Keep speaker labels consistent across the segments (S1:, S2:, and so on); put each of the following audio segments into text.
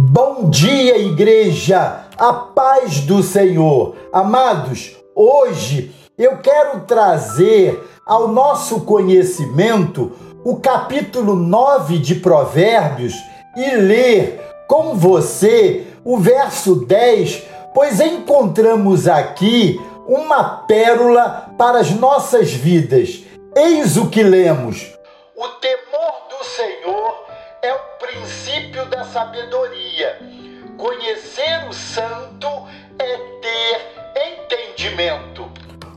S1: Bom dia, igreja, a paz do Senhor. Amados, hoje eu quero trazer ao nosso conhecimento o capítulo 9 de Provérbios e ler com você o verso 10, pois encontramos aqui uma pérola para as nossas vidas. Eis o que lemos: O temor do Senhor princípio da sabedoria. Conhecer o santo é ter entendimento.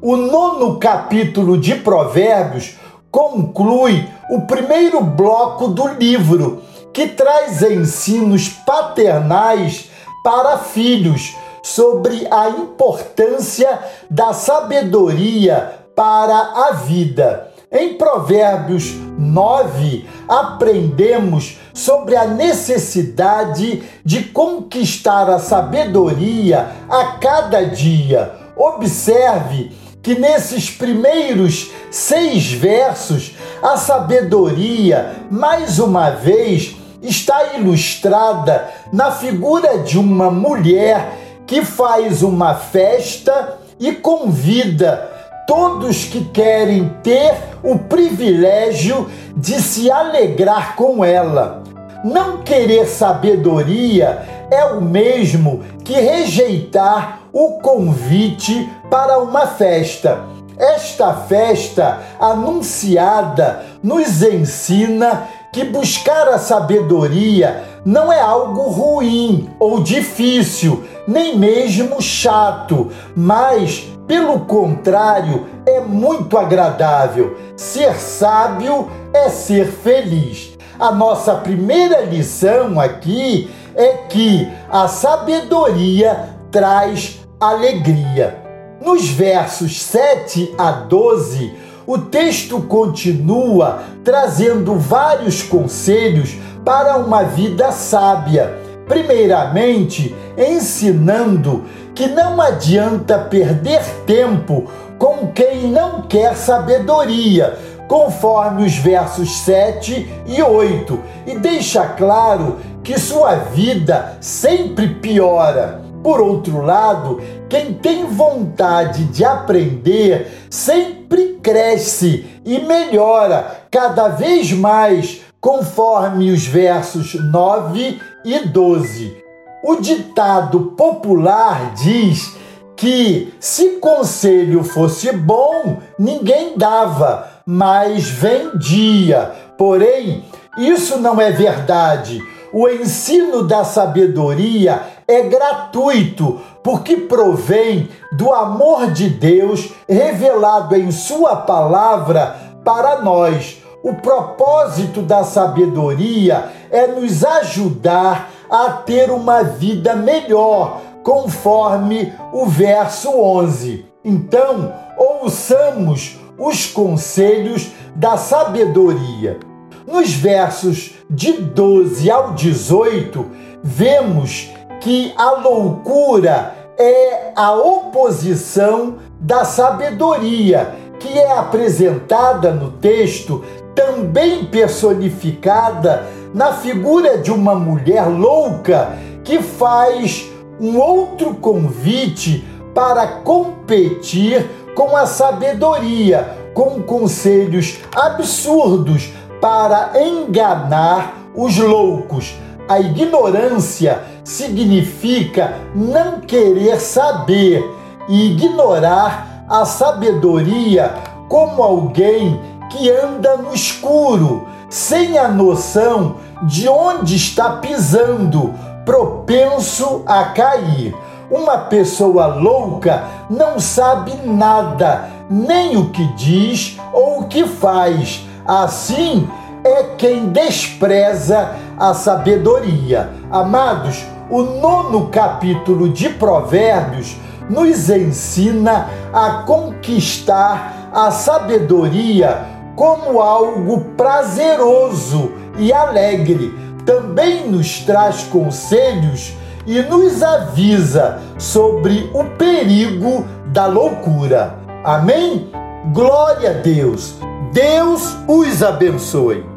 S1: O nono capítulo de Provérbios conclui o primeiro bloco do livro, que traz ensinos paternais para filhos sobre a importância da sabedoria para a vida. Em Provérbios 9, aprendemos sobre a necessidade de conquistar a sabedoria a cada dia. Observe que nesses primeiros seis versos, a sabedoria, mais uma vez, está ilustrada na figura de uma mulher que faz uma festa e convida todos que querem ter o privilégio de se alegrar com ela. Não querer sabedoria é o mesmo que rejeitar o convite para uma festa. Esta festa anunciada nos ensina que buscar a sabedoria não é algo ruim ou difícil, nem mesmo chato, mas pelo contrário, é muito agradável. Ser sábio é ser feliz. A nossa primeira lição aqui é que a sabedoria traz alegria. Nos versos 7 a 12, o texto continua trazendo vários conselhos para uma vida sábia. Primeiramente, ensinando que não adianta perder tempo com quem não quer sabedoria, conforme os versos 7 e 8, e deixa claro que sua vida sempre piora. Por outro lado, quem tem vontade de aprender sempre cresce e melhora cada vez mais, conforme os versos 9 e 12. O ditado popular diz que se conselho fosse bom, ninguém dava, mas vendia. Porém, isso não é verdade. O ensino da sabedoria é gratuito, porque provém do amor de Deus revelado em Sua palavra para nós. O propósito da sabedoria é nos ajudar a ter uma vida melhor, conforme o verso 11. Então, ouçamos os conselhos da sabedoria. Nos versos de 12 ao 18, vemos que a loucura é a oposição da sabedoria, que é apresentada no texto, também personificada na figura de uma mulher louca que faz um outro convite para competir com a sabedoria, com conselhos absurdos para enganar os loucos. A ignorância significa não querer saber e ignorar a sabedoria como alguém que anda no escuro, sem a noção de onde está pisando, propenso a cair. Uma pessoa louca não sabe nada, nem o que diz ou o que faz. Assim é quem despreza a sabedoria. Amados, o nono capítulo de Provérbios nos ensina a conquistar a sabedoria como algo prazeroso e alegre. Também nos traz conselhos e nos avisa sobre o perigo da loucura. Amém? Glória a Deus. Deus os abençoe.